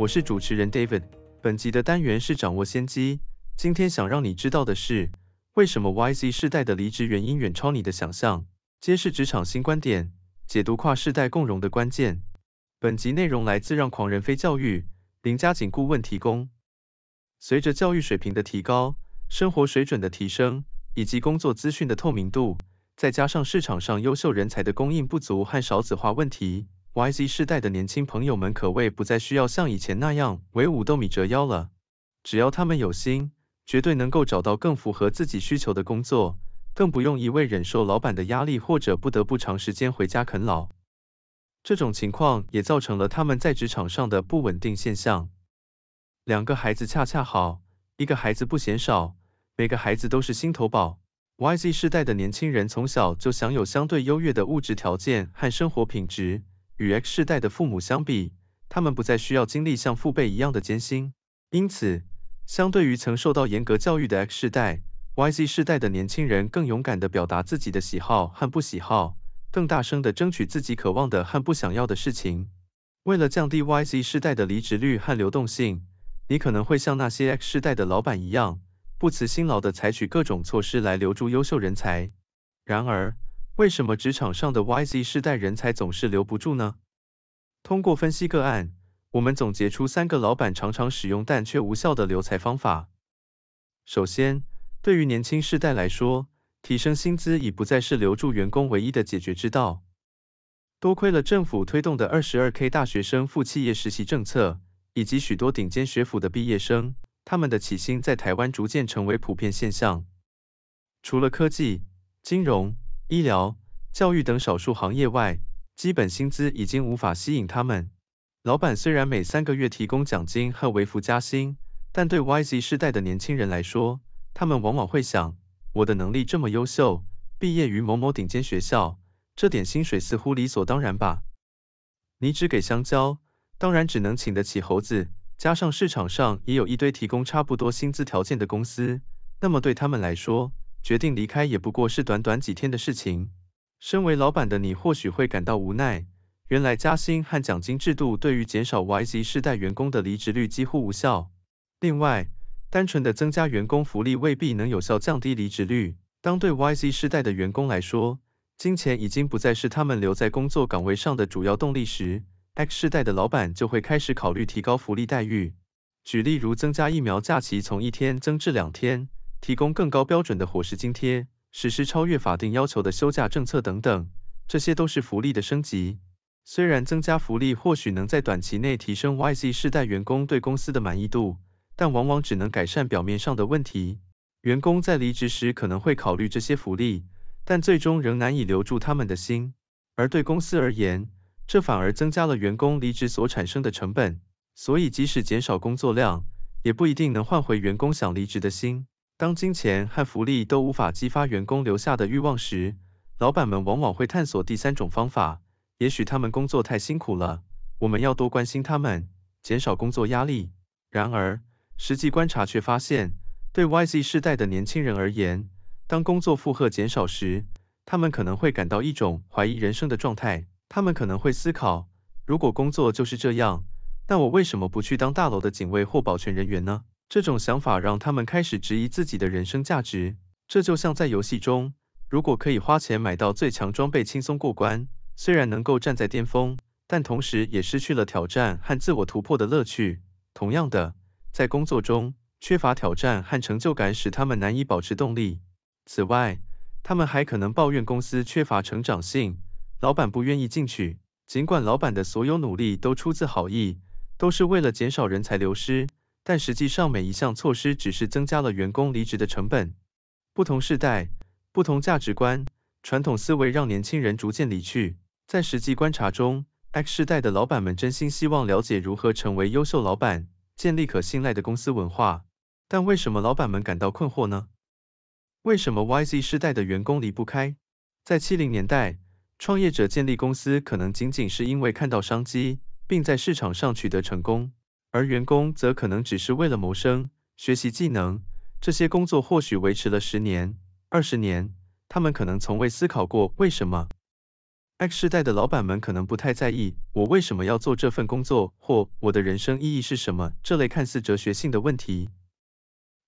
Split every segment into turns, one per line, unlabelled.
我是主持人 David。本集的单元是掌握先机。今天想让你知道的是，为什么 YZ 世代的离职原因远超你的想象？揭示职场新观点，解读跨世代共荣的关键。本集内容来自让狂人非教育林家景顾问提供。随着教育水平的提高，生活水准的提升，以及工作资讯的透明度，再加上市场上优秀人才的供应不足和少子化问题，YZ 世代的年轻朋友们可谓不再需要像以前那样为五斗米折腰了。只要他们有心，绝对能够找到更符合自己需求的工作，更不用一味忍受老板的压力或者不得不长时间回家啃老。这种情况也造成了他们在职场上的不稳定现象。两个孩子恰恰好，一个孩子不嫌少，每个孩子都是心头宝。YZ 世代的年轻人从小就享有相对优越的物质条件和生活品质，与 X 世代的父母相比，他们不再需要经历像父辈一样的艰辛。因此，相对于曾受到严格教育的 X 世代，YZ 世代的年轻人更勇敢地表达自己的喜好和不喜好。更大声的争取自己渴望的和不想要的事情。为了降低 YZ 世代的离职率和流动性，你可能会像那些 X 世代的老板一样，不辞辛劳的采取各种措施来留住优秀人才。然而，为什么职场上的 YZ 世代人才总是留不住呢？通过分析个案，我们总结出三个老板常常使用但却无效的留才方法。首先，对于年轻世代来说，提升薪资已不再是留住员工唯一的解决之道。多亏了政府推动的二十二 K 大学生赴企业实习政策，以及许多顶尖学府的毕业生，他们的起薪在台湾逐渐成为普遍现象。除了科技、金融、医疗、教育等少数行业外，基本薪资已经无法吸引他们。老板虽然每三个月提供奖金和微幅加薪，但对 YZ 世代的年轻人来说，他们往往会想。我的能力这么优秀，毕业于某某顶尖学校，这点薪水似乎理所当然吧？你只给香蕉，当然只能请得起猴子。加上市场上也有一堆提供差不多薪资条件的公司，那么对他们来说，决定离开也不过是短短几天的事情。身为老板的你或许会感到无奈，原来加薪和奖金制度对于减少 YZ 世代员工的离职率几乎无效。另外，单纯的增加员工福利未必能有效降低离职率。当对 YZ 世代的员工来说，金钱已经不再是他们留在工作岗位上的主要动力时，X 世代的老板就会开始考虑提高福利待遇。举例如增加疫苗假期从一天增至两天，提供更高标准的伙食津贴，实施超越法定要求的休假政策等等，这些都是福利的升级。虽然增加福利或许能在短期内提升 YZ 世代员工对公司的满意度。但往往只能改善表面上的问题。员工在离职时可能会考虑这些福利，但最终仍难以留住他们的心。而对公司而言，这反而增加了员工离职所产生的成本。所以即使减少工作量，也不一定能换回员工想离职的心。当金钱和福利都无法激发员工留下的欲望时，老板们往往会探索第三种方法。也许他们工作太辛苦了，我们要多关心他们，减少工作压力。然而，实际观察却发现，对 YZ 世代的年轻人而言，当工作负荷减少时，他们可能会感到一种怀疑人生的状态。他们可能会思考，如果工作就是这样，那我为什么不去当大楼的警卫或保全人员呢？这种想法让他们开始质疑自己的人生价值。这就像在游戏中，如果可以花钱买到最强装备轻松过关，虽然能够站在巅峰，但同时也失去了挑战和自我突破的乐趣。同样的。在工作中缺乏挑战和成就感，使他们难以保持动力。此外，他们还可能抱怨公司缺乏成长性，老板不愿意进取。尽管老板的所有努力都出自好意，都是为了减少人才流失，但实际上每一项措施只是增加了员工离职的成本。不同世代、不同价值观、传统思维让年轻人逐渐离去。在实际观察中，X 世代的老板们真心希望了解如何成为优秀老板，建立可信赖的公司文化。但为什么老板们感到困惑呢？为什么 YZ 世代的员工离不开？在七零年代，创业者建立公司可能仅仅是因为看到商机，并在市场上取得成功，而员工则可能只是为了谋生、学习技能。这些工作或许维持了十年、二十年，他们可能从未思考过为什么。X 世代的老板们可能不太在意我为什么要做这份工作，或我的人生意义是什么这类看似哲学性的问题，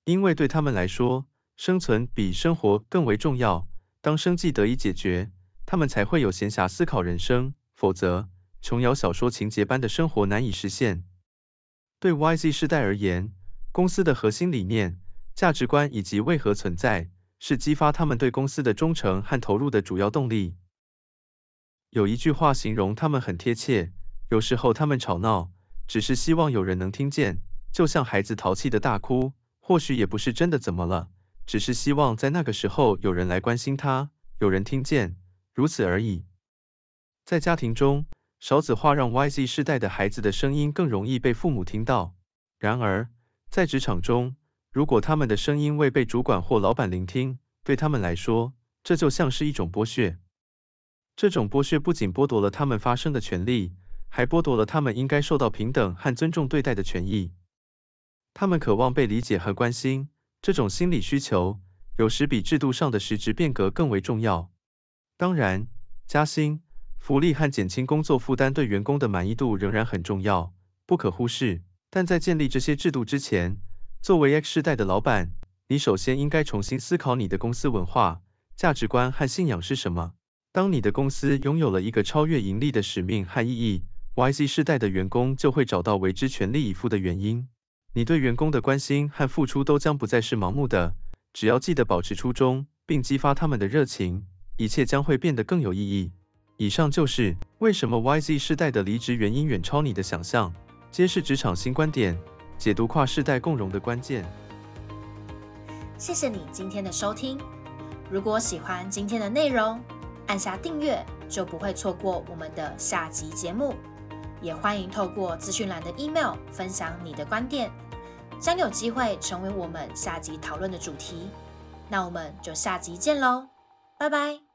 因为对他们来说，生存比生活更为重要。当生计得以解决，他们才会有闲暇思考人生，否则，琼瑶小说情节般的生活难以实现。对 YZ 世代而言，公司的核心理念、价值观以及为何存在，是激发他们对公司的忠诚和投入的主要动力。有一句话形容他们很贴切，有时候他们吵闹，只是希望有人能听见，就像孩子淘气的大哭，或许也不是真的怎么了，只是希望在那个时候有人来关心他，有人听见，如此而已。在家庭中，少子化让 YZ 世代的孩子的声音更容易被父母听到。然而，在职场中，如果他们的声音未被主管或老板聆听，对他们来说，这就像是一种剥削。这种剥削不仅剥夺了他们发声的权利，还剥夺了他们应该受到平等和尊重对待的权益。他们渴望被理解和关心，这种心理需求有时比制度上的实质变革更为重要。当然，加薪、福利和减轻工作负担对员工的满意度仍然很重要，不可忽视。但在建立这些制度之前，作为 X 世代的老板，你首先应该重新思考你的公司文化、价值观和信仰是什么。当你的公司拥有了一个超越盈利的使命和意义，YZ 世代的员工就会找到为之全力以赴的原因。你对员工的关心和付出都将不再是盲目的，只要记得保持初衷，并激发他们的热情，一切将会变得更有意义。以上就是为什么 YZ 世代的离职原因远超你的想象，揭示职场新观点，解读跨世代共融的关键。
谢谢你今天的收听。如果喜欢今天的内容，按下订阅，就不会错过我们的下集节目。也欢迎透过资讯栏的 email 分享你的观点，将有机会成为我们下集讨论的主题。那我们就下集见喽，拜拜。